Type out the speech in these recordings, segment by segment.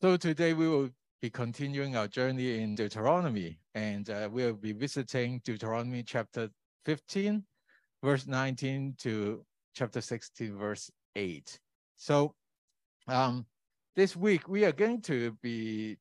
So today we will be continuing our journey in Deuteronomy, and uh, we'll be visiting Deuteronomy chapter 15, verse 19 to chapter 16, verse 8. So um, this week we are going to be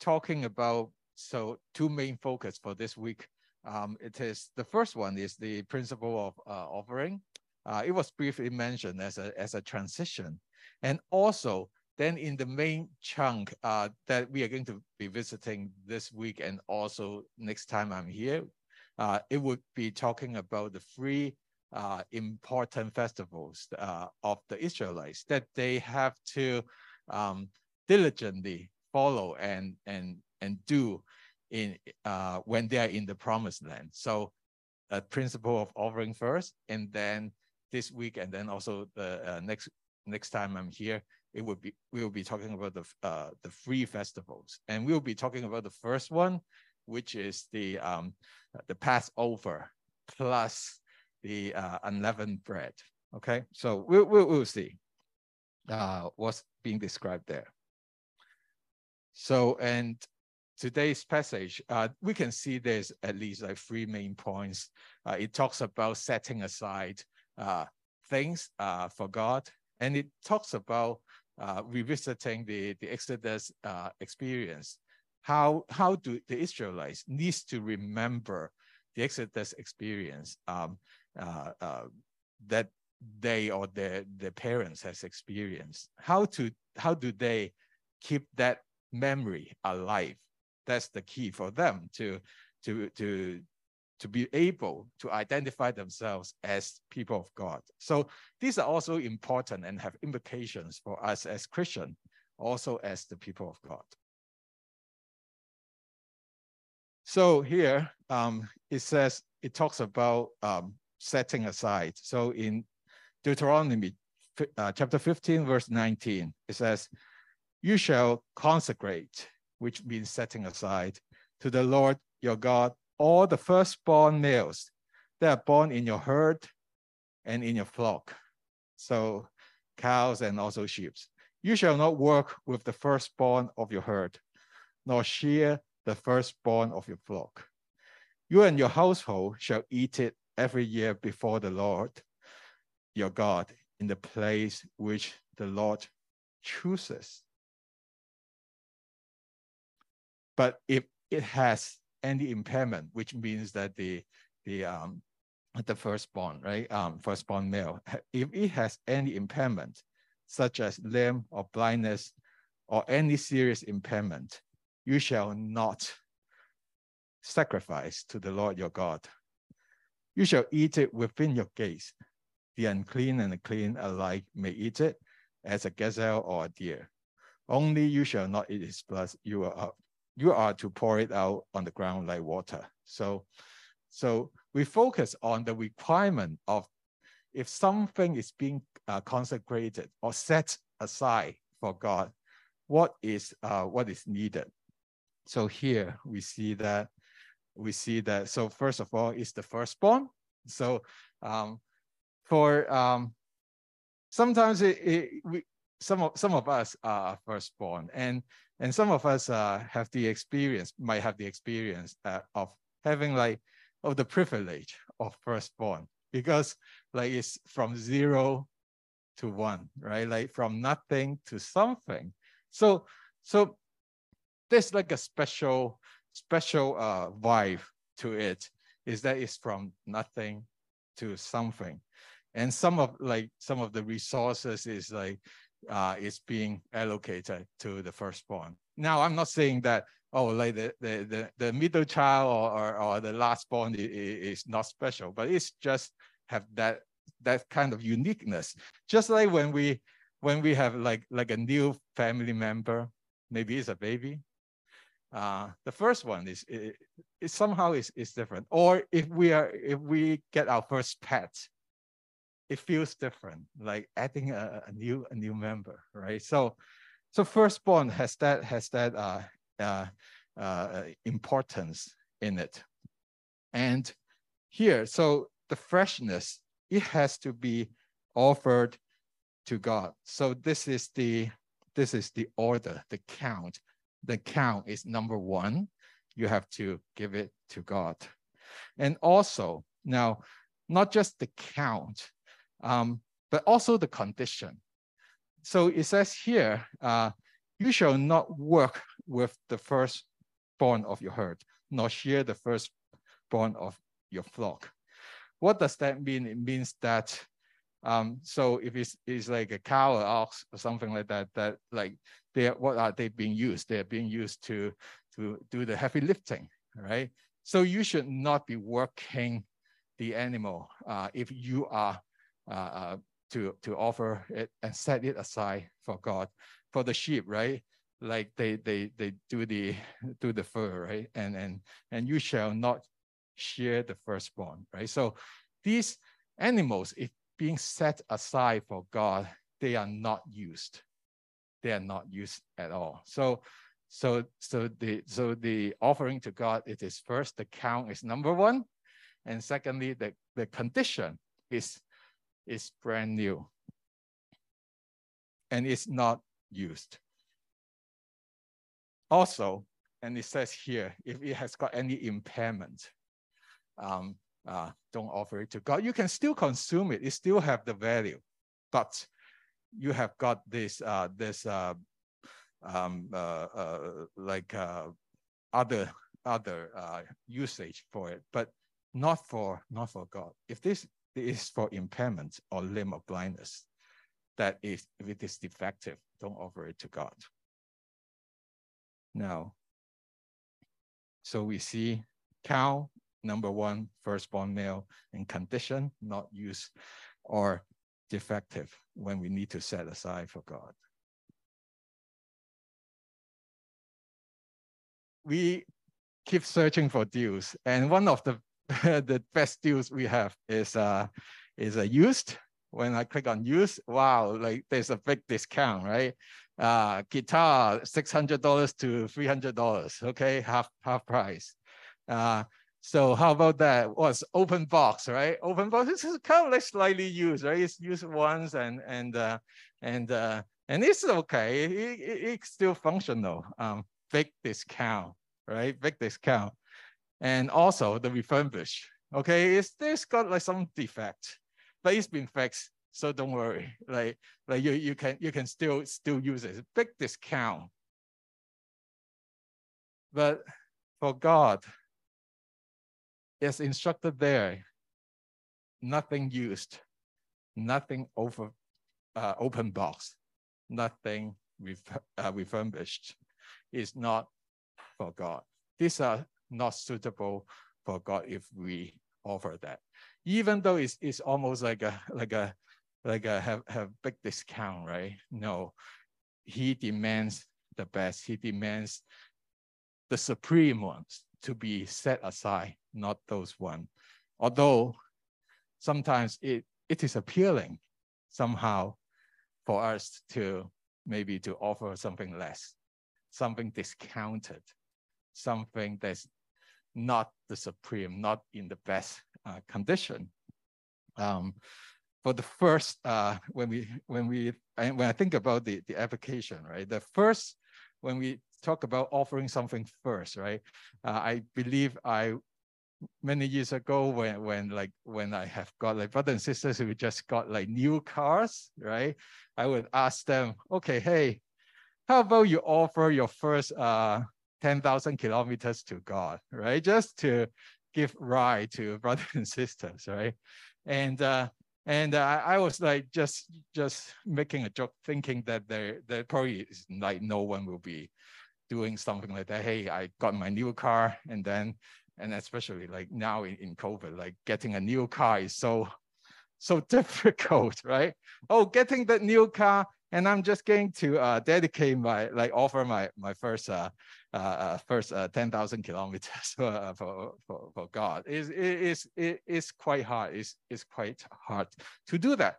talking about so two main focus for this week. Um, it is the first one is the principle of uh, offering. Uh, it was briefly mentioned as a as a transition, and also then in the main chunk uh, that we are going to be visiting this week and also next time I'm here, uh, it would be talking about the three uh, important festivals uh, of the Israelites that they have to um, diligently follow and and and do in uh, when they are in the promised land. So a principle of offering first, and then this week, and then also the uh, next next time I'm here, it would be we will be talking about the uh, the three festivals, and we'll be talking about the first one, which is the um, the Passover plus the uh, unleavened bread. Okay, so we'll we'll, we'll see uh, what's being described there. So and today's passage, uh, we can see there's at least like three main points. Uh, it talks about setting aside uh, things uh, for God, and it talks about uh, revisiting the, the Exodus uh, experience. How, how do the Israelites needs to remember the Exodus experience um, uh, uh, that they or their, their parents has experienced? How, to, how do they keep that memory alive? That's the key for them to, to, to, to be able to identify themselves as people of God. So these are also important and have implications for us as Christian, also as the people of God. So here um, it says, it talks about um, setting aside. So in Deuteronomy uh, chapter 15, verse 19, it says, you shall consecrate, which means setting aside, to the Lord your God all the firstborn males that are born in your herd and in your flock. So cows and also sheep. You shall not work with the firstborn of your herd, nor shear the firstborn of your flock. You and your household shall eat it every year before the Lord your God in the place which the Lord chooses. But if it has any impairment, which means that the the um, the firstborn, right, um, firstborn male, if it has any impairment, such as limb or blindness or any serious impairment, you shall not sacrifice to the Lord your God. You shall eat it within your gates. The unclean and the clean alike may eat it, as a gazelle or a deer. Only you shall not eat its blood. You are you are to pour it out on the ground like water. So, so we focus on the requirement of if something is being uh, consecrated or set aside for God, what is uh, what is needed. So here we see that we see that. So first of all, is the firstborn. So um, for um, sometimes it, it, we some of some of us are firstborn, and and some of us uh, have the experience, might have the experience uh, of having like of the privilege of firstborn because like it's from zero to one, right? Like from nothing to something. So so there's like a special special uh, vibe to it. Is that it's from nothing to something, and some of like some of the resources is like uh, is being allocated to the firstborn. Now, I'm not saying that, oh, like the, the, the, the middle child or, or, or the last born is, is not special, but it's just have that, that kind of uniqueness. Just like when we, when we have like, like a new family member, maybe it's a baby, uh, the first one is somehow is, is different. Or if we are if we get our first pet, it feels different, like adding a, a new a new member, right? So, so firstborn has that has that uh, uh, uh, importance in it, and here, so the freshness it has to be offered to God. So this is the this is the order, the count. The count is number one. You have to give it to God. And also, now, not just the count, um, but also the condition. So it says here, uh, you shall not work with the firstborn of your herd, nor share the firstborn of your flock. What does that mean? It means that um, so if it's, it's like a cow or ox or something like that, that like they what are they being used? They are being used to to do the heavy lifting, right? So you should not be working the animal uh, if you are uh, uh, to to offer it and set it aside for God. For the sheep, right? Like they they they do the do the fur, right? And and and you shall not share the firstborn, right? So these animals, if being set aside for God, they are not used. They are not used at all. So, so, so the so the offering to God, it is first the count is number one, and secondly, the, the condition is is brand new and it's not used. Also, and it says here, if it has got any impairment, um, uh, don't offer it to God. You can still consume it. It still have the value, but you have got this uh, this uh, um, uh, uh, like uh, other other usage for it, but not for not for God. If this is for impairment or limb of blindness, That if it is defective, don't offer it to God. Now, so we see cow number one, firstborn male, in condition, not used or defective when we need to set aside for God. We keep searching for deals, and one of the the best deals we have is uh is a used. When I click on used, wow, like there's a big discount, right? Uh, guitar six hundred dollars to three hundred dollars, okay, half half price. Uh, so how about that? Was open box, right? Open box is kind of like slightly used, right? It's used once and and uh, and uh, and it's okay. It, it, it's still functional. Um, big discount, right? Big discount, and also the refurbished. Okay, it's there's got like some defect, but it's been fixed, so don't worry. Like like you you can you can still still use it. Big discount, but for God is instructed there, nothing used, nothing over uh, open box, nothing ref uh, refurbished is not for God. These are not suitable for God if we offer that. Even though it's, it's almost like a like a like a have, have big discount, right? No, he demands the best. He demands the supreme ones to be set aside not those one. Although sometimes it, it is appealing somehow for us to maybe to offer something less, something discounted, something that's not the supreme, not in the best uh, condition. Um, for the first, uh, when we when we when I think about the the application, right? The first when we talk about offering something first, right? Uh, I believe I many years ago when when like when I have got like brothers and sisters who just got like new cars, right? I would ask them, okay, hey, how about you offer your first uh 10,000 kilometers to God, right? Just to give ride to brothers and sisters, right? And uh and uh, I was like just just making a joke, thinking that there there probably is like no one will be doing something like that. Hey, I got my new car, and then and especially like now in, in COVID, like getting a new car is so, so difficult, right? Oh, getting that new car, and I'm just going to uh, dedicate my, like offer my, my first, uh, uh, uh first uh, 10,000 kilometers for, for, for, for God. It's, it's, it's quite hard, it's, it's quite hard to do that.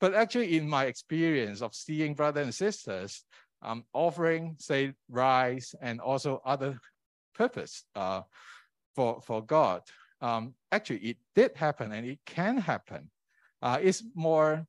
But actually in my experience of seeing brothers and sisters um, offering, say, rice and also other purpose, uh, for, for God. Um, actually, it did happen and it can happen. Uh, it's more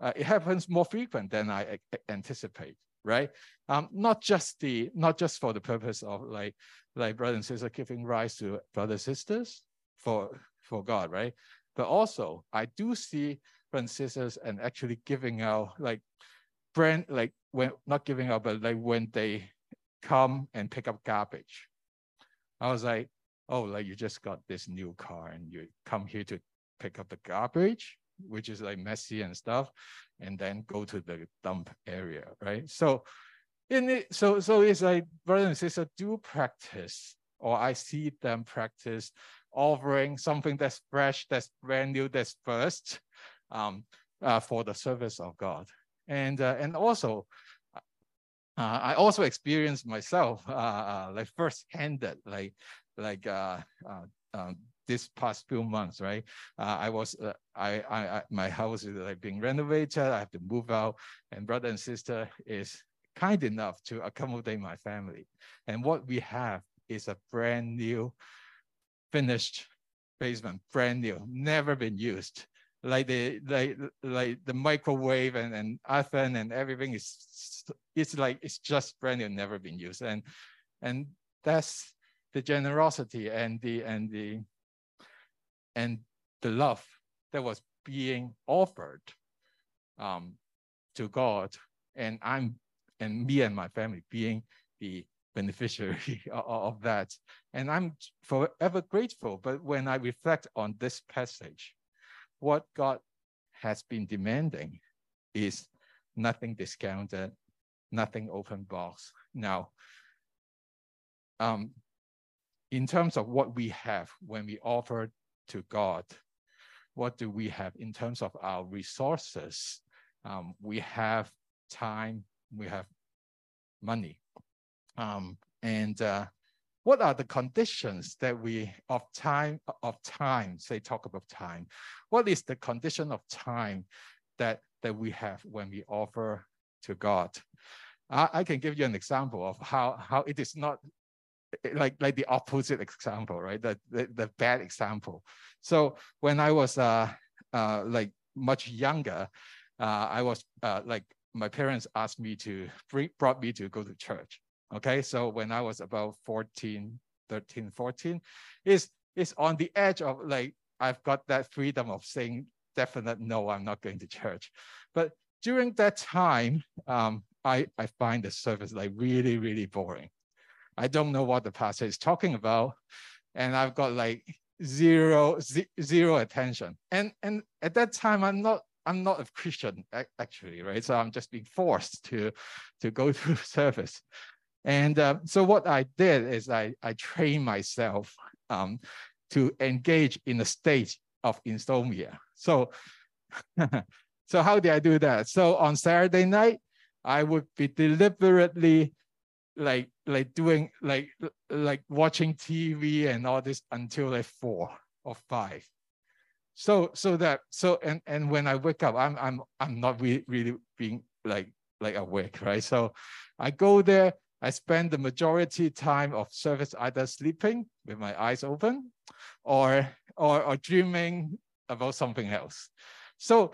uh, it happens more frequent than I anticipate, right? Um, not just the not just for the purpose of like like brothers and sisters giving rise to brothers sisters for for God, right? But also I do see brothers and sisters and actually giving out like brand like when not giving out, but like when they come and pick up garbage. I was like, oh, like you just got this new car and you come here to pick up the garbage, which is like messy and stuff, and then go to the dump area, right? So in it, so so it's like brothers and sisters do practice, or I see them practice offering something that's fresh, that's brand new, that's first, um, uh, for the service of God, and uh, and also. Uh, I also experienced myself, uh, uh, like first-handed, like like uh, uh, um, this past few months, right? Uh, I was, uh, I, I, I, my house is like being renovated. I have to move out, and brother and sister is kind enough to accommodate my family. And what we have is a brand new, finished basement, brand new, never been used. Like the like like the microwave and, and oven and everything is it's like it's just brand new, never been used. And and that's the generosity and the and the and the love that was being offered um, to God, and I'm and me and my family being the beneficiary of that, and I'm forever grateful. But when I reflect on this passage, what God has been demanding is nothing discounted, nothing open box. Now, um, in terms of what we have when we offer to God, what do we have in terms of our resources? Um, we have time, we have money. Um, and uh, what are the conditions that we of time of time say talk about time what is the condition of time that that we have when we offer to god I, I can give you an example of how how it is not like like the opposite example, right? The, the, the bad example. So when I was uh, uh, like much younger, uh, I was uh, like my parents asked me to bring, brought me to go to church. Okay, so when I was about 14, 13, 14, is is on the edge of like I've got that freedom of saying definite no, I'm not going to church. But during that time, um, I I find the service like really really boring. I don't know what the pastor is talking about. And I've got like zero, zero attention. And, and at that time, I'm not, I'm not a Christian actually, right? So I'm just being forced to, to go through service. And uh, so what I did is I, I trained myself um, to engage in a state of insomnia. So, so how did I do that? So on Saturday night, I would be deliberately like like doing like like watching TV and all this until like four or five. So so that so and and when I wake up, I'm I'm I'm not really really being like like awake, right? So I go there, I spend the majority time of service either sleeping with my eyes open or or or dreaming about something else. So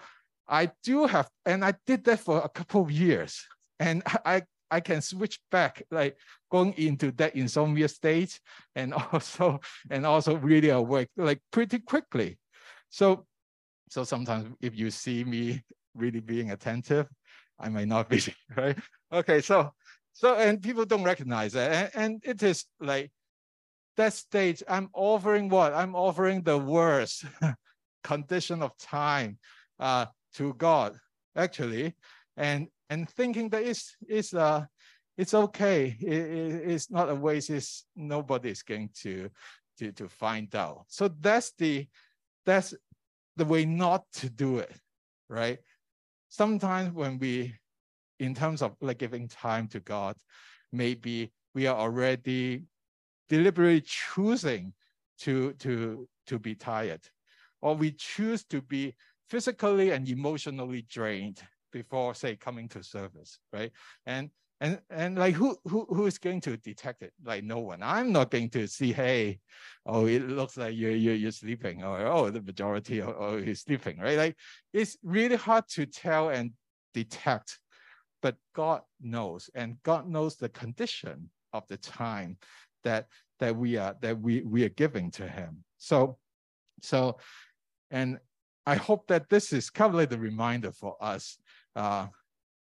I do have, and I did that for a couple of years. And I I can switch back, like going into that insomnia state and also and also really awake like pretty quickly. So so sometimes if you see me really being attentive, I might not be, right? Okay, so so and people don't recognize that. And, and it is like that stage, I'm offering what? I'm offering the worst condition of time uh, to God, actually. And and thinking that it's, it's, uh, it's okay. It, it, it's not a waste. It's, nobody's going to, to, to find out. So that's the, that's the way not to do it, right? Sometimes when we, in terms of like giving time to God, maybe we are already deliberately choosing to, to, to be tired, or we choose to be physically and emotionally drained before say coming to service, right? And And and like who who who is going to detect it? Like no one. I'm not going to see, hey, oh, it looks like you're you're, you're sleeping, or oh, the majority, or oh, he's sleeping, right? Like it's really hard to tell and detect, but God knows, and God knows the condition of the time that that we are that we we are giving to Him. So, so, and I hope that this is kind of like the reminder for us. Uh,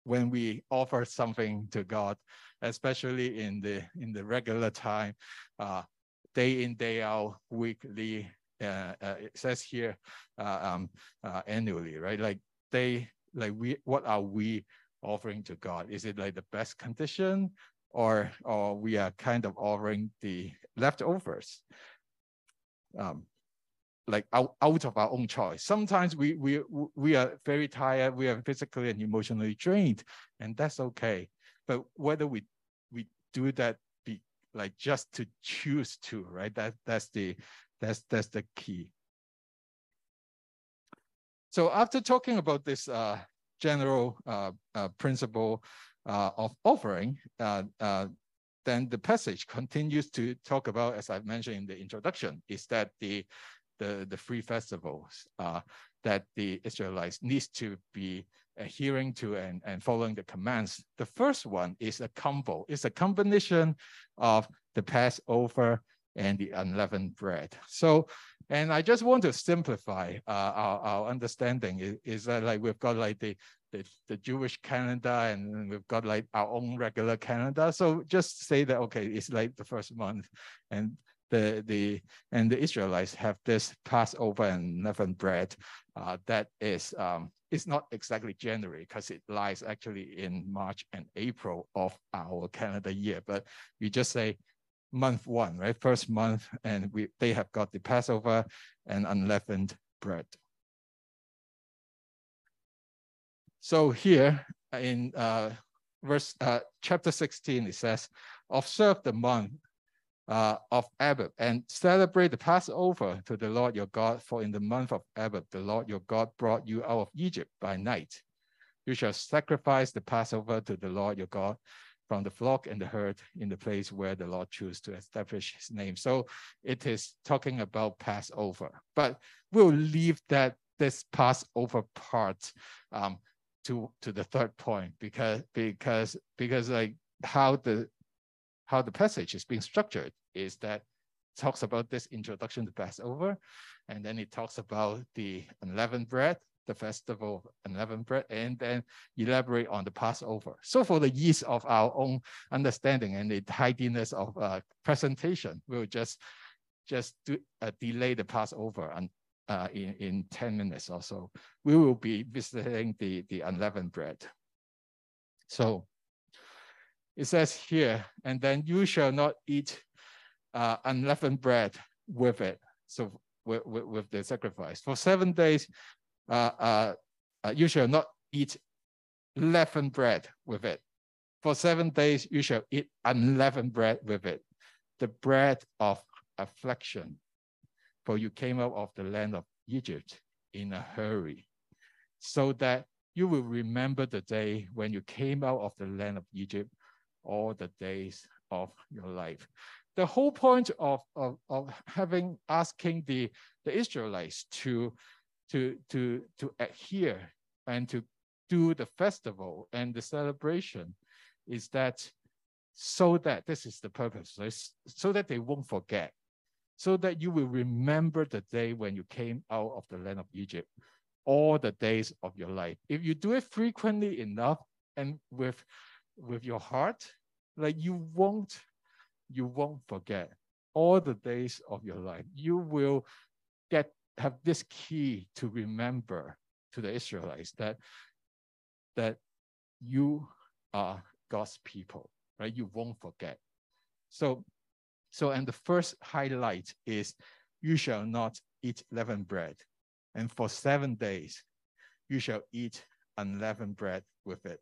when we offer something to God, especially in the in the regular time, uh, day in day out, weekly. Uh, uh, it says here uh, um, uh, annually, right? Like they like we what are we offering to God? Is it like the best condition, or or we are kind of offering the leftovers? Um, like out, out of our own choice. Sometimes we we we are very tired, we are physically and emotionally drained, and that's okay. But whether we we do that be like just to choose to, right? That that's the that's that's the key. So after talking about this uh, general uh, uh, principle uh, of offering, uh, uh, then the passage continues to talk about, as I mentioned in the introduction, is that the the, the three festivals uh, that the Israelites needs to be adhering to and, and following the commands. The first one is a combo. It's a combination of the Passover and the unleavened bread. So, and I just want to simplify uh, our, our understanding is, is, that like we've got like the, the, the Jewish calendar and we've got like our own regular calendar. So just say that, okay, it's like the first month and the the and the Israelites have this Passover and leavened bread uh, that is um, it's not exactly January because it lies actually in March and April of our calendar year, but we just say month one, right? First month, and we they have got the Passover and unleavened bread. So here in uh, verse uh, chapter 16, it says, observe the month uh, of Abib and celebrate the Passover to the Lord your God, for in the month of Abib, the Lord your God brought you out of Egypt by night. You shall sacrifice the Passover to the Lord your God from the flock and the herd in the place where the Lord chose to establish his name. So it is talking about Passover, but we'll leave that this Passover part um, to to the third point because because because like how the how the passage is being structured is that talks about this introduction to Passover, and then it talks about the unleavened bread, the festival of unleavened bread, and then elaborate on the Passover. So for the ease of our own understanding and the tidiness of uh, presentation, we'll just just do, uh, delay the Passover and uh, in, in 10 minutes or so. We will be visiting the, the unleavened bread. So it says here, and then you shall not eat uh, unleavened bread with it. So with, with, with the sacrifice. For seven days, uh, uh, uh, you shall not eat leavened bread with it. For seven days, you shall eat unleavened bread with it, the bread of affliction. For you came out of the land of Egypt in a hurry, so that you will remember the day when you came out of the land of Egypt all the days of your life. The whole point of, of, of having asking the, the Israelites to, to, to, to adhere and to do the festival and the celebration is that so that this is the purpose, so that they won't forget, so that you will remember the day when you came out of the land of Egypt, all the days of your life. If you do it frequently enough and with with your heart, like you won't you won't forget all the days of your life. You will get have this key to remember to the Israelites that that you are God's people, right? You won't forget. So, so and the first highlight is you shall not eat leavened bread, and for seven days you shall eat unleavened bread with it,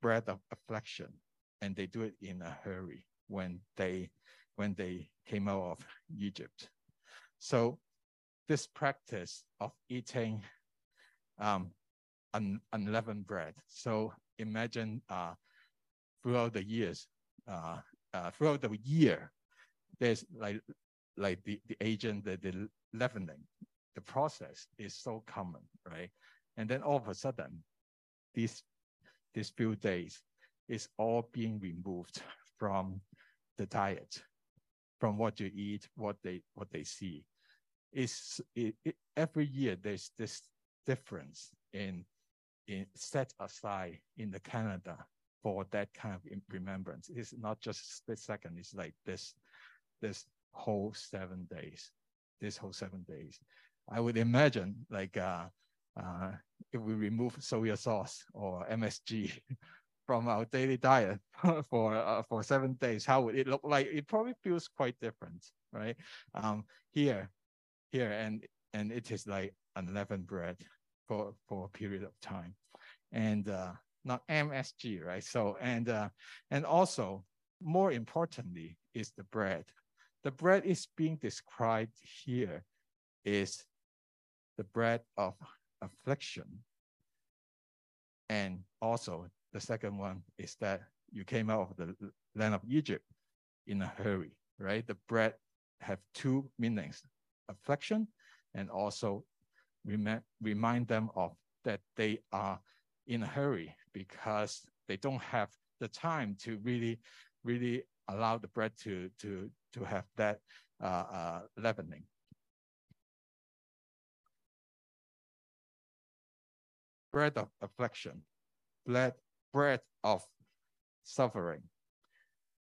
bread of affliction, and they do it in a hurry when they when they came out of Egypt. So this practice of eating um, un, unleavened bread. So imagine uh, throughout the years, uh, uh, throughout the year, there's like like the, the agent, the, the leavening, the process is so common, right? And then all of a sudden, these these few days is all being removed from the diet, from what you eat, what they what they see. Is it, it, every year there's this difference in in set aside in the Canada for that kind of remembrance. It's not just split second. It's like this this whole seven days. This whole seven days. I would imagine like uh, uh, if we remove soy sauce or MSG from our daily diet for uh, for seven days, how would it look like? It probably feels quite different, right? Um, here, here, and and it is like unleavened bread for for a period of time, and uh, not MSG, right? So and uh, and also more importantly is the bread. The bread is being described here is the bread of affliction. And also the second one is that you came out of the land of Egypt in a hurry, right? The bread have two meanings, affliction and also remind, remind them of that they are in a hurry because they don't have the time to really, really allow the bread to, to, to have that uh, uh, leavening. Bread of affliction, bread, bread of suffering.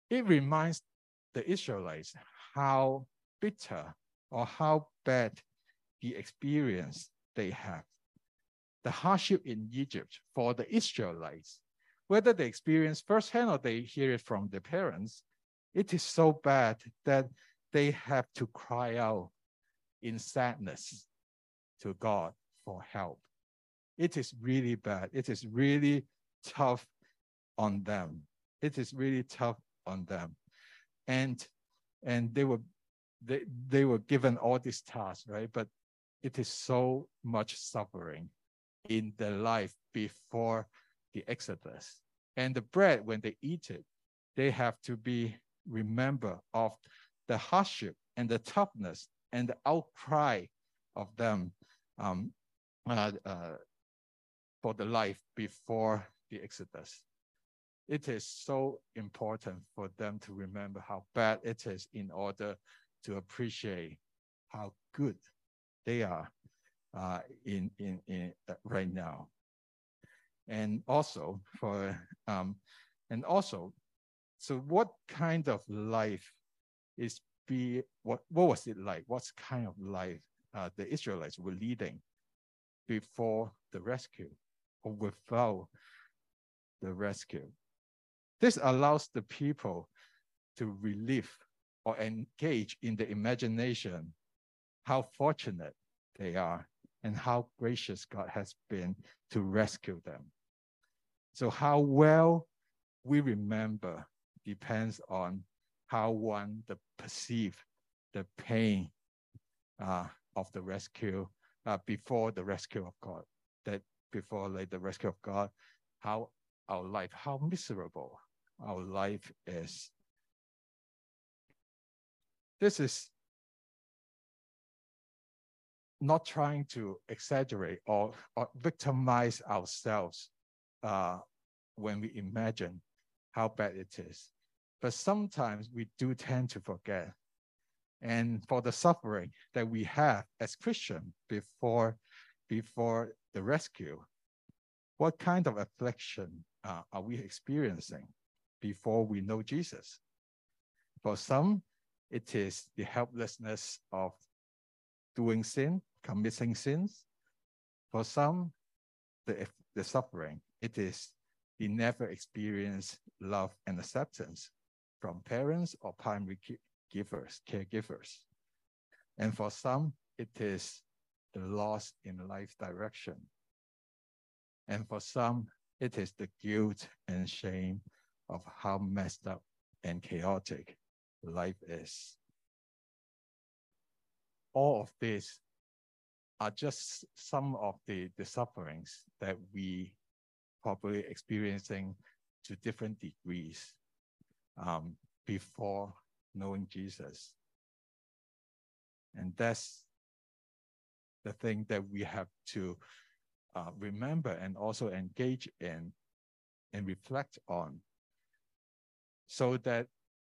It reminds the Israelites how bitter or how bad the experience they have. The hardship in Egypt for the Israelites, whether they experience firsthand or they hear it from their parents, it is so bad that they have to cry out in sadness to God for help it is really bad. It is really tough on them. It is really tough on them. And and they were they, they were given all these tasks, right? But it is so much suffering in their life before the Exodus. And the bread, when they eat it, they have to be remember of the hardship and the toughness and the outcry of them um, uh, uh, for the life before the Exodus. It is so important for them to remember how bad it is in order to appreciate how good they are uh, in, in, in uh, right now. And also for, um, and also, so what kind of life is be, what, what was it like? What kind of life uh, the Israelites were leading before the rescue? Or without the rescue. This allows the people to relive or engage in the imagination how fortunate they are and how gracious God has been to rescue them. So, how well we remember depends on how one the perceive the pain uh, of the rescue uh, before the rescue of God. That before like the rescue of God, how our life, how miserable our life is. This is not trying to exaggerate or, or victimize ourselves uh, when we imagine how bad it is. But sometimes we do tend to forget. And for the suffering that we have as Christian before, before the rescue, what kind of affliction uh, are we experiencing before we know Jesus? For some, it is the helplessness of doing sin, committing sins. For some, the, the suffering, it is the never experienced love and acceptance from parents or primary givers, caregivers. And for some, it is the loss in life direction. And for some, it is the guilt and shame of how messed up and chaotic life is. All of these are just some of the, the sufferings that we probably experiencing to different degrees um, before knowing Jesus. And that's the thing that we have to uh, remember and also engage in and reflect on so that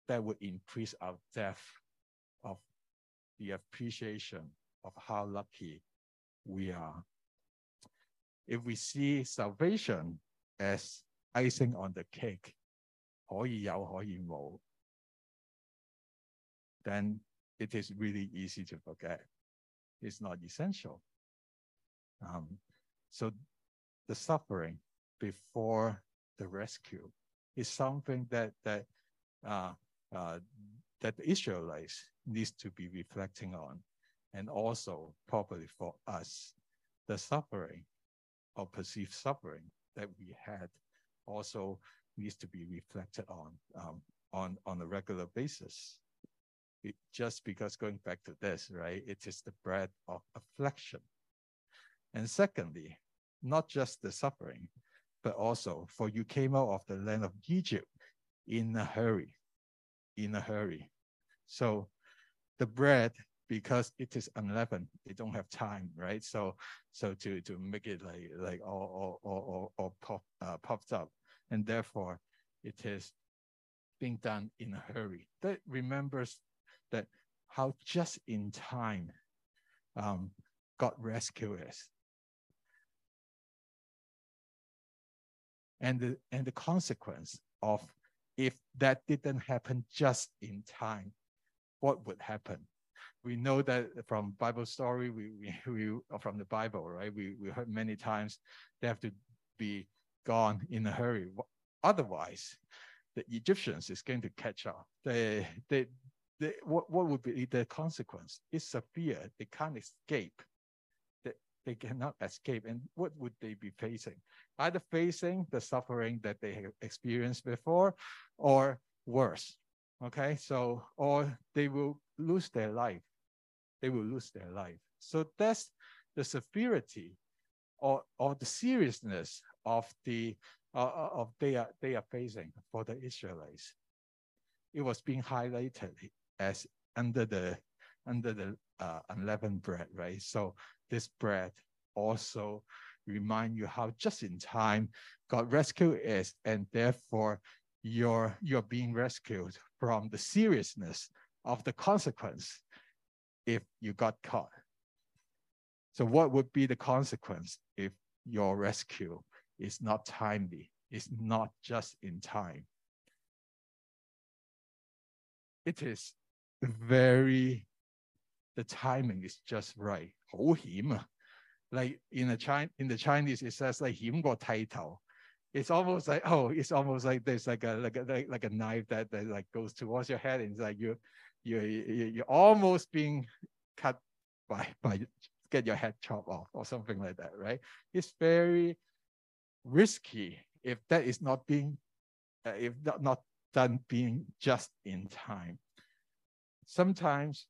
that would increase our depth of the appreciation of how lucky we are. If we see salvation as icing on the cake, 可以有可以冇, then it is really easy to forget. It's not essential. Um, so the suffering before the rescue is something that that uh, uh, that the Israelites needs to be reflecting on, and also probably for us, the suffering or perceived suffering that we had also needs to be reflected on um, on on a regular basis. Just because going back to this, right? It is the bread of affliction. And secondly, not just the suffering, but also for you came out of the land of Egypt in a hurry, in a hurry. So the bread, because it is unleavened, they don't have time, right? So so to to make it like like all all all, all pop uh, popped up, and therefore it is being done in a hurry. That remembers that how just in time um, God rescued us. And the, and the consequence of if that didn't happen just in time, what would happen? We know that from Bible story, we, we, we from the Bible, right? We, we heard many times they have to be gone in a hurry. Otherwise, the Egyptians is going to catch up. They, they, they, what, what would be the consequence? It's severe. They can't escape. They, they cannot escape. And what would they be facing? Either facing the suffering that they have experienced before or worse. Okay, so, or they will lose their life. They will lose their life. So that's the severity or, or the seriousness of the uh, uh, of they are they are facing for the Israelites. It was being highlighted as under the under the uh, unleavened bread, right? So this bread also remind you how just in time God rescued is, and therefore you're you're being rescued from the seriousness of the consequence if you got caught. So what would be the consequence if your rescue is not timely. It's not just in time. It is very, the timing is just right. 好险啊! Like in the Chinese, in the Chinese, it says like 险过剃头. It's almost like oh, it's almost like there's like a like a like, like a knife that, that like goes towards your head, and it's like you you you you're almost being cut by by get your head chopped off or something like that, right? It's very risky if that is not being, uh, if not, not done being just in time. Sometimes,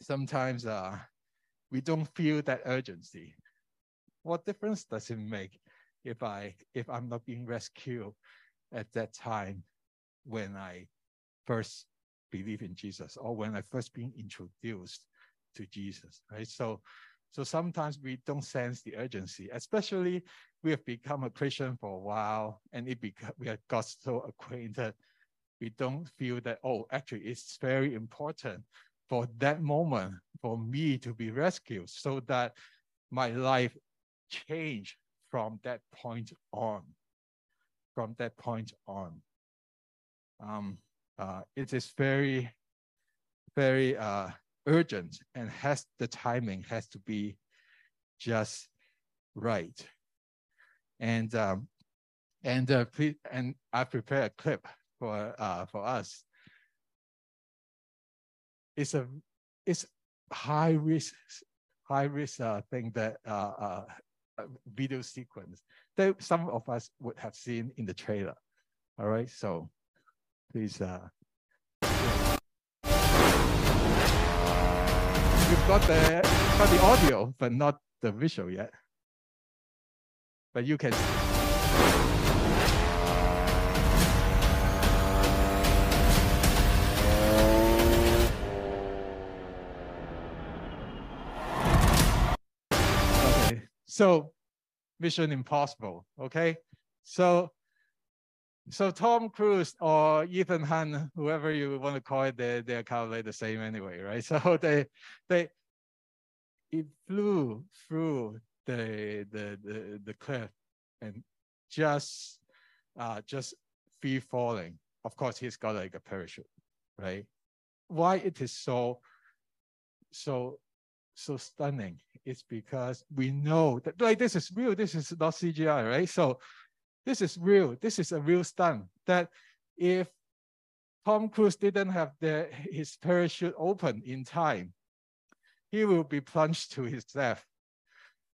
sometimes uh, we don't feel that urgency. What difference does it make if I if I'm not being rescued at that time when I first believe in Jesus or when I first being introduced to Jesus, right? So so sometimes we don't sense the urgency, especially we have become a Christian for a while and it beca- we have got so acquainted. We don't feel that, oh, actually, it's very important for that moment for me to be rescued so that my life change from that point on. From that point on. Um, uh, it is very, very uh, urgent and has the timing has to be just right. And um, and uh, please, and I prepared a clip for uh, for us. It's a it's high risk high risk uh, thing that uh, uh, video sequence that some of us would have seen in the trailer. All right, so please uh, you've got the got the audio, but not the visual yet. But you can. So Mission Impossible, okay? So so Tom Cruise or Ethan Hunt, whoever you want to call it, they they're kind of like the same anyway, right? So they they it flew through the the the, the cliff and just uh just free falling. Of course, he's got like a parachute, right? Why it is so so so stunning is because we know that like this is real, this is not CGI, right? So this is real. This is a real stunt that if Tom Cruise didn't have the, his parachute open in time, he will be plunged to his death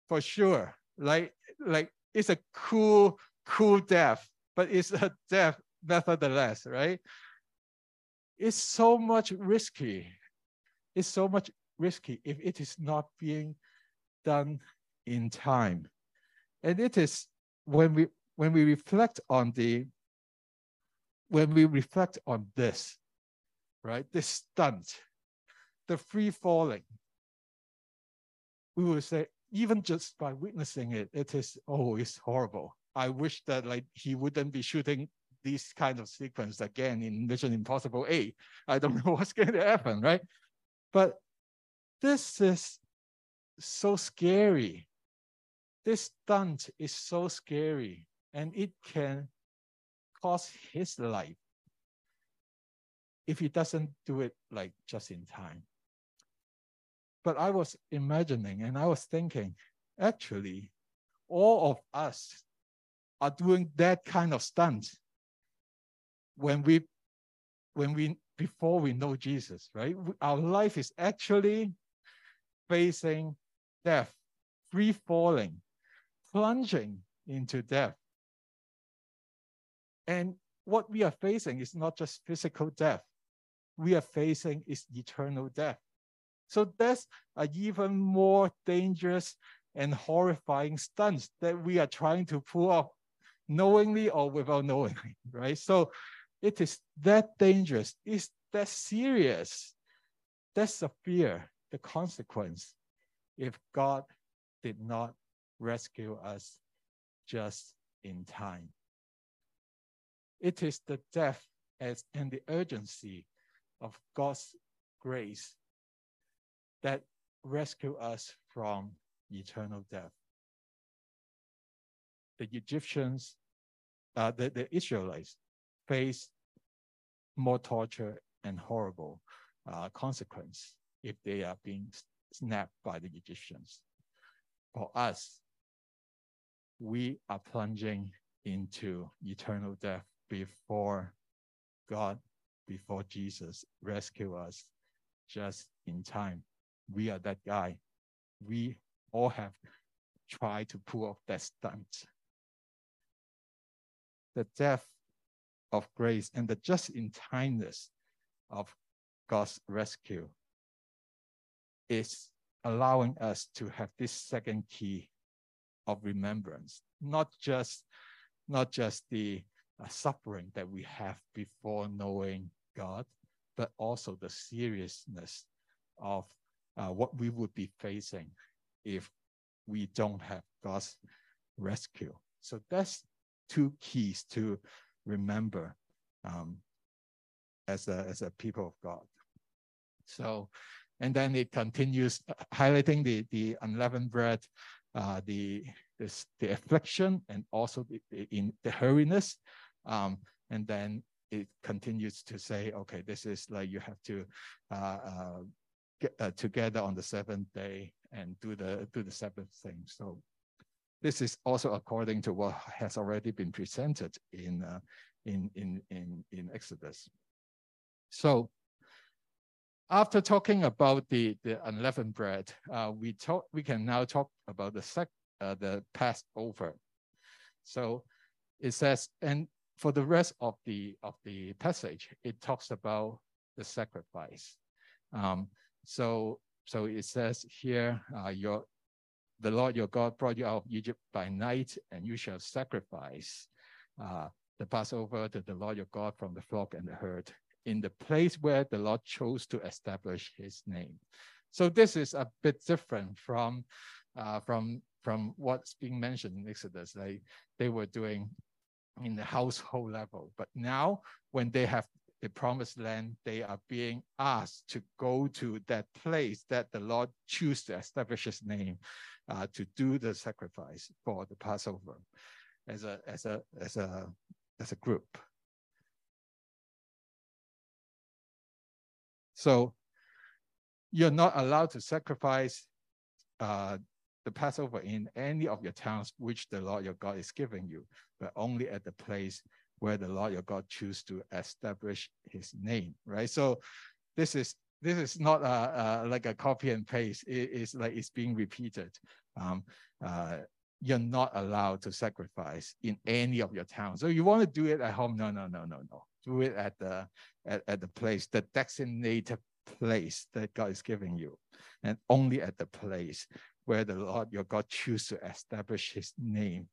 for sure. Like, like it's a cool, cool death, but it's a death nevertheless, right? It's so much risky. It's so much risky if it is not being done in time. And it is when we when we reflect on the, when we reflect on this, right, this stunt, the free falling, we will say, even just by witnessing it, it is, oh, it's horrible. I wish that like he wouldn't be shooting these kind of sequence again in Mission Impossible 8. I don't know what's going to happen, right? But this is so scary. This stunt is so scary and it can cost his life if he doesn't do it like just in time. But I was imagining and I was thinking, actually, all of us are doing that kind of stunt when we, when we, before we know Jesus, right? Our life is actually facing death, free falling, plunging into death. And what we are facing is not just physical death. We are facing is eternal death. So that's an even more dangerous and horrifying stunts that we are trying to pull off knowingly or without knowingly, right? So it is that dangerous. It's that serious. That's a fear, the consequence if God did not rescue us just in time. It is the depth as, and the urgency of God's grace that rescue us from eternal death. The Egyptians, uh, the, the Israelites faced more torture and horrible uh, consequence if they are being snapped by the Egyptians. For us, we are plunging into eternal death before God, before Jesus rescue us just in time. We are that guy. We all have tried to pull off that stunt. The depth of grace and the just in timeness of God's rescue is allowing us to have this second key of remembrance, not just not just the uh, suffering that we have before knowing God, but also the seriousness of uh, what we would be facing if we don't have God's rescue. So that's two keys to remember um, as a as a people of God. So, and then it continues uh, highlighting the the unleavened bread, uh, the this, the affliction, and also the, the, in the hurriness um, and then it continues to say, okay, this is like you have to uh, uh, get uh, together on the seventh day and do the do the seventh thing. So this is also according to what has already been presented in uh, in in in in Exodus. So after talking about the the unleavened bread, uh, we talk we can now talk about the sec uh, the Passover. So it says, and for the rest of the of the passage, it talks about the sacrifice. Um, so so it says here, uh, your the Lord your God brought you out of Egypt by night, and you shall sacrifice uh, the Passover to the Lord your God from the flock and the herd in the place where the Lord chose to establish His name. So this is a bit different from uh, from from what's being mentioned in Exodus, like they were doing in the household level. But now, when they have the promised land, they are being asked to go to that place that the Lord chose to establish his name uh, to do the sacrifice for the Passover as a as a as a as a group. So you're not allowed to sacrifice uh, the Passover in any of your towns which the Lord your God is giving you, but only at the place where the Lord your God choose to establish his name, right? So this is this is not a, a like a copy and paste. It is like it's being repeated. Um, uh, you're not allowed to sacrifice in any of your towns. So you want to do it at home? No, no, no, no, no. Do it at the at, at the place, the designated place that God is giving you, and only at the place where the Lord your God choose to establish his name,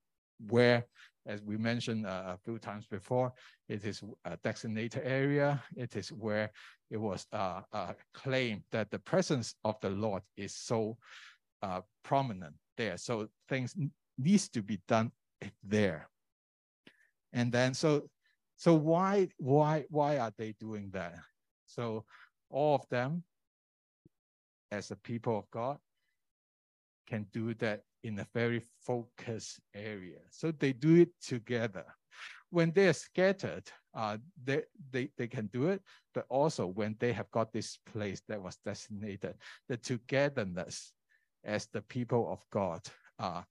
where, as we mentioned uh, a few times before, it is a designated area. It is where it was uh, uh, claimed that the presence of the Lord is so uh, prominent there. So things needs to be done there. And then so so why why why are they doing that? So all of them as a people of God can do that in a very focused area. So they do it together. When they are scattered, uh, they, they, they can do it, but also when they have got this place that was designated, the togetherness as the people of God uh,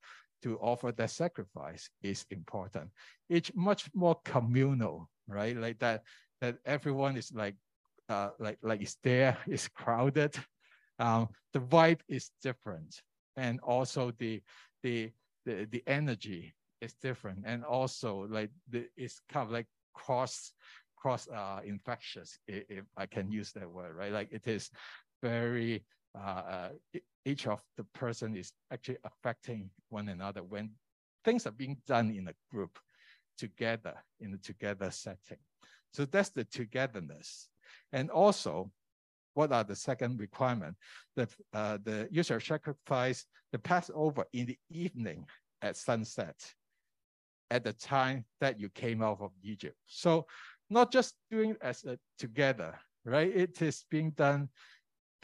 to offer that sacrifice is important. It's much more communal, right? Like that, that everyone is like, uh, like, like it's there, it's crowded. Um, the vibe is different and also the the the, the energy is different and also like the, it's kind of like cross cross uh, infectious if, if I can use that word right like it is very uh, each of the person is actually affecting one another when things are being done in a group together in a together setting so that's the togetherness and also what are the second requirement? The, uh, the shall sacrifice the Passover in the evening at sunset, at the time that you came out of Egypt. So not just doing as a together, right? It is being done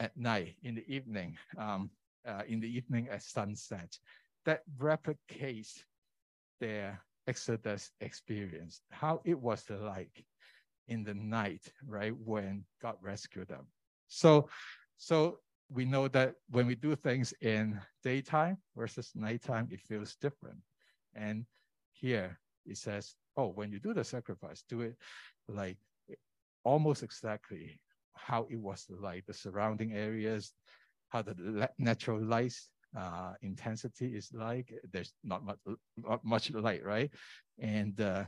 at night, in the evening, um, uh, in the evening at sunset. That replicates their Exodus experience, how it was like in the night, right, when God rescued them. So, so we know that when we do things in daytime versus nighttime, it feels different. And here it says, oh, when you do the sacrifice, do it like almost exactly how it was like the surrounding areas, how the natural light uh, intensity is like. There's not much, not much light, right? And uh,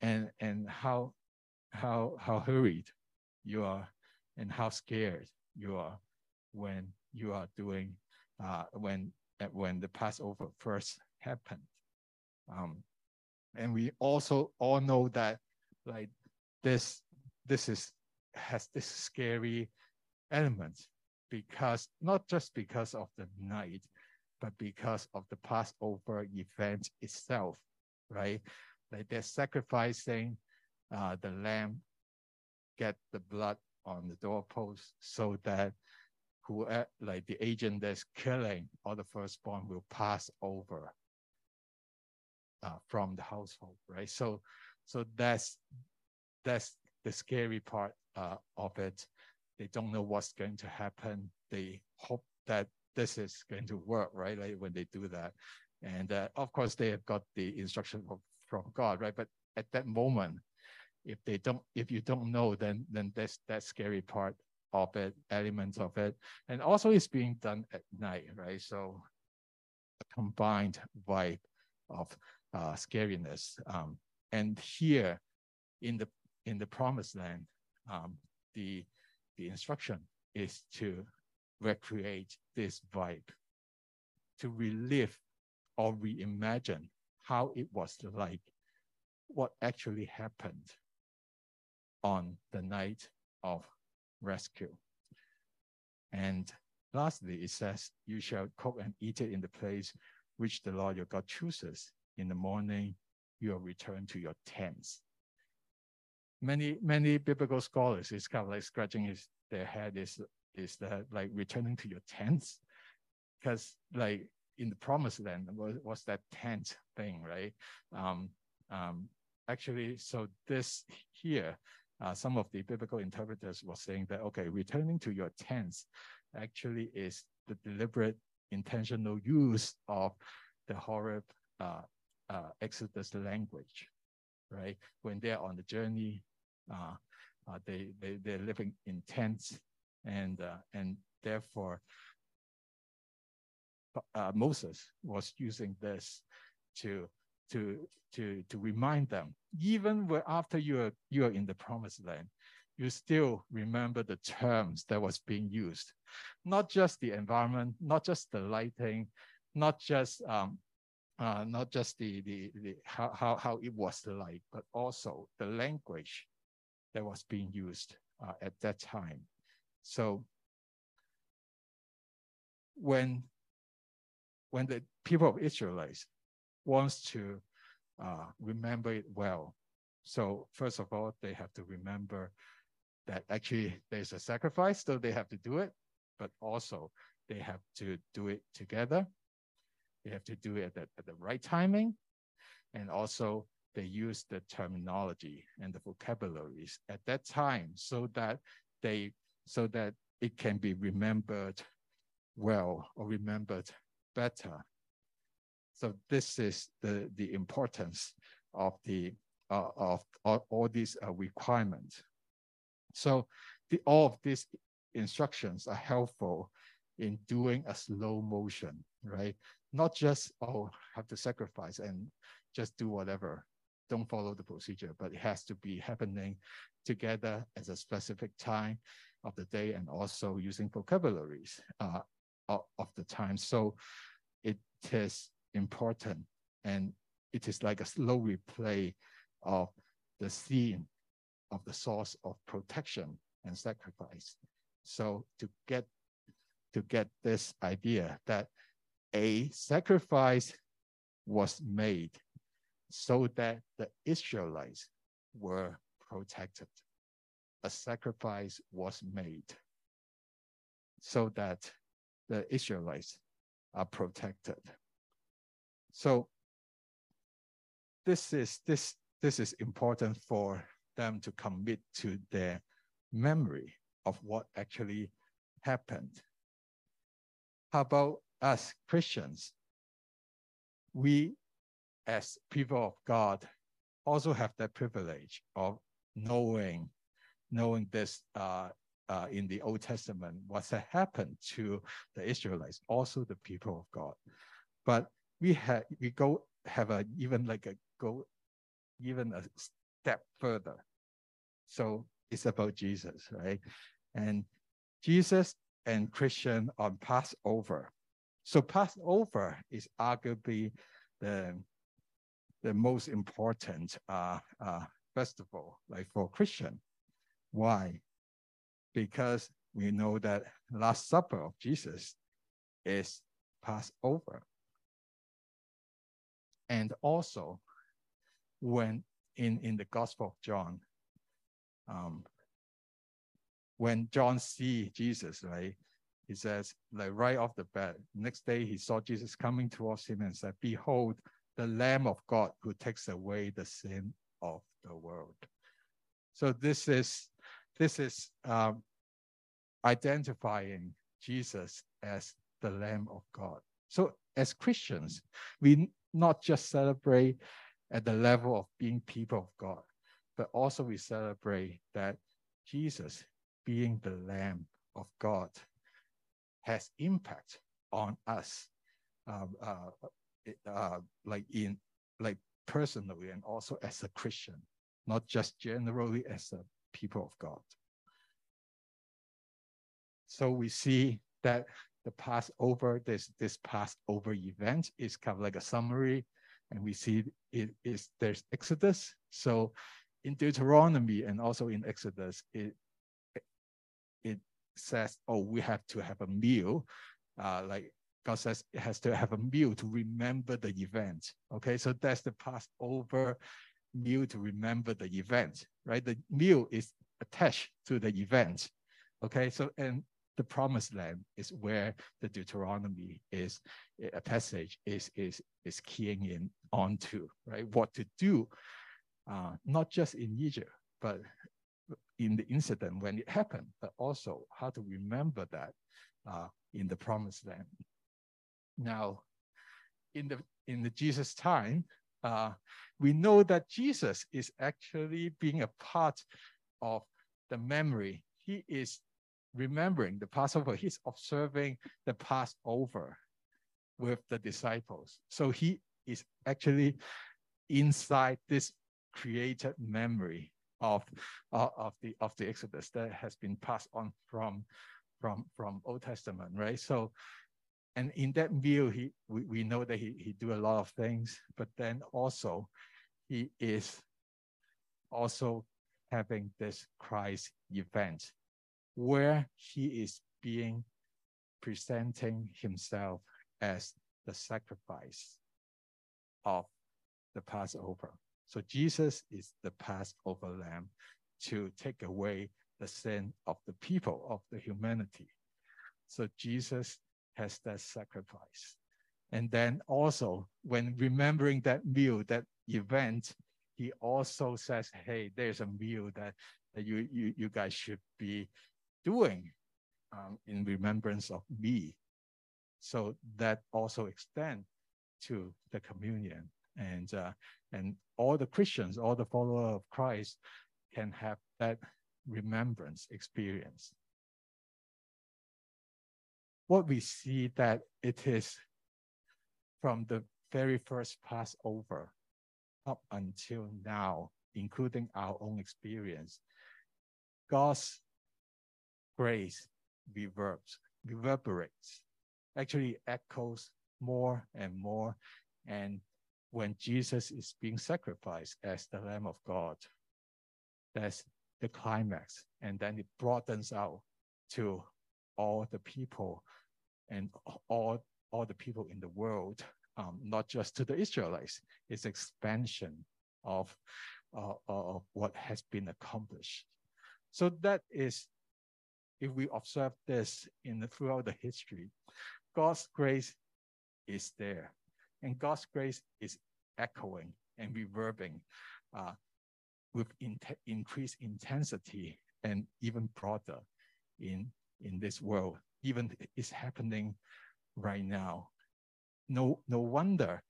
and and how how how hurried you are and how scared you are when you are doing uh, when uh, when the Passover first happened. Um, and we also all know that like this this is has this scary element because not just because of the night, but because of the Passover event itself, right? Like they're sacrificing uh, the lamb, get the blood on the doorpost so that who like the agent that's killing all the firstborn will pass over uh, from the household, right? So, so that's that's the scary part of it. They don't know what's going to happen. They hope that this is going to work, right? Like when they do that, and uh, of course they have got the instruction from, from God, right? But at that moment, if they don't if you don't know then then that's that scary part of it elements of it and also it's being done at night right so a combined vibe of uh, scariness um, and here in the in the promised land um, the the instruction is to recreate this vibe to relive or reimagine how it was like what actually happened on the night of rescue. And lastly, it says, You shall cook and eat it in the place which the Lord your God chooses. In the morning, you will return to your tents. Many, many biblical scholars is kind of like scratching his their head is is that like returning to your tents? Because like in the promised land was, was that tent thing, right? Um, um, actually, so this here, uh, some of the biblical interpreters were saying that, okay, returning to your tents actually is the deliberate intentional use of the Horeb uh, uh, Exodus language, right? When they're on the journey, they, they, they're living in tents and, uh, and therefore uh, Moses was using this to to to to remind them, even after you are you are in the promised land, you still remember the terms that was being used, not just the environment, not just the lighting, not just um, uh, not just the the, the how, how how it was like, but also the language that was being used uh, at that time. So when when the people of Israelites wants to uh, remember it well. So first of all, they have to remember that actually there's a sacrifice, so they have to do it, but also they have to do it together. They have to do it at the, at the right timing. And also they use the terminology and the vocabularies at that time so that they so that it can be remembered well or remembered better. So this is the, the importance of the uh, of, all these uh, requirements. So the, all of these instructions are helpful in doing a slow motion, right? Not just, oh, have to sacrifice and just do whatever. Don't follow the procedure, but it has to be happening together at a specific time of the day and also using vocabularies uh, of, of the time. So it is important and it is like a slow replay of the scene of the source of protection and sacrifice. So to get to get this idea that a sacrifice was made so that the Israelites were protected. A sacrifice was made so that the Israelites are protected. So this is this this is important for them to commit to their memory of what actually happened. How about us Christians? We, as people of God, also have that privilege of knowing, knowing this uh, uh, in the Old Testament, what's happened to the Israelites, also the people of God. But we had we go have a even like a go even a step further. So it's about Jesus, right? And Jesus and Christian on Passover. So Passover is arguably the the most important uh, uh, festival, like for Christian. Why? because we know that Last Supper of Jesus is Passover. And also, when in, in the Gospel of John, um, when John see Jesus, right, he says, like right off the bat, next day he saw Jesus coming towards him and said, Behold, the Lamb of God who takes away the sin of the world. So this is this is um, identifying Jesus as the Lamb of God. So as Christians, we not just celebrate at the level of being people of God, but also we celebrate that Jesus, being the Lamb of God, has impact on us, um, uh, uh, like in like personally and also as a Christian, not just generally as a people of God. So we see that the Passover, this, this Passover event is kind of like a summary, and we see it is there's Exodus. So in Deuteronomy and also in Exodus, it it says, oh, we have to have a meal, uh, like God says it has to have a meal to remember the event. Okay, so that's the Passover meal to remember the event, right? The meal is attached to the event. Okay, so and the promised land is where the Deuteronomy is a passage is is is keying in onto, right? What to do, uh, not just in Egypt, but in the incident when it happened, but also how to remember that uh, in the promised land. Now, in the in the Jesus time, uh, we know that Jesus is actually being a part of the memory. He is remembering the Passover. He's observing the Passover with the disciples. So he is actually inside this created memory of, uh, of the of the Exodus that has been passed on from from from Old Testament, right? So and in that view, he we, we know that he, he do a lot of things, but then also he is also having this Christ event where he is being presenting himself as the sacrifice of the Passover. So Jesus is the Passover lamb to take away the sin of the people, of the humanity. So Jesus has that sacrifice. And then also, when remembering that meal, that event, he also says, hey, there's a meal that, that you, you, you guys should be doing um, in remembrance of me. So that also extend to the communion. And, uh, and all the Christians, all the followers of Christ can have that remembrance experience what we see that it is from the very first Passover up until now, including our own experience, God's grace reverbs, reverberates, actually echoes more and more. And when Jesus is being sacrificed as the Lamb of God, that's the climax. And then it broadens out to all the people and all, all the people in the world, um, not just to the Israelites. It's expansion of, uh, of what has been accomplished. So that is, if we observe this in the, throughout the history, God's grace is there, and God's grace is echoing and reverbing uh, with in increased intensity and even broader in in this world, even is happening right now. No, no wonder,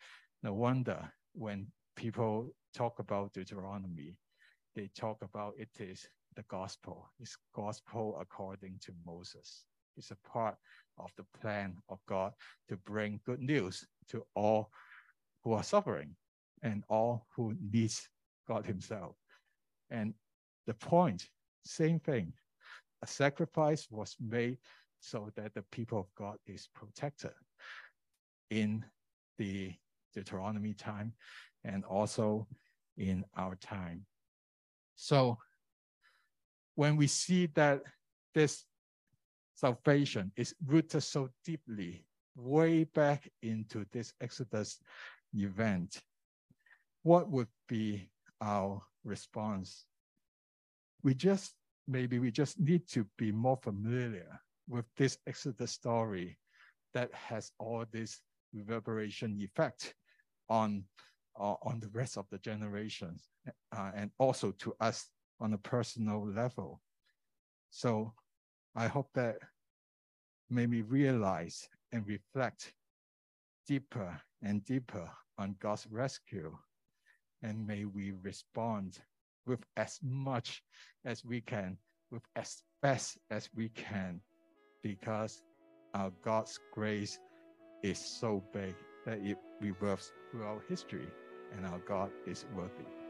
no wonder when people talk about Deuteronomy, they talk about it is the gospel. It's gospel according to Moses. It's a part of the plan of God to bring good news to all who are suffering and all who needs God himself. And the point, same thing, a sacrifice was made so that the people of God is protected in the Deuteronomy time and also in our time. So when we see that this salvation is rooted so deeply way back into this Exodus event, what would be our response? We just maybe we just need to be more familiar with this Exodus story that has all this reverberation effect on uh, on the rest of the generations uh, and also to us on a personal level. So I hope that maybe realize and reflect deeper and deeper on God's rescue and may we respond with as much as we can, with as best as we can, because our God's grace is so big that it reverses throughout history, and our God is worthy.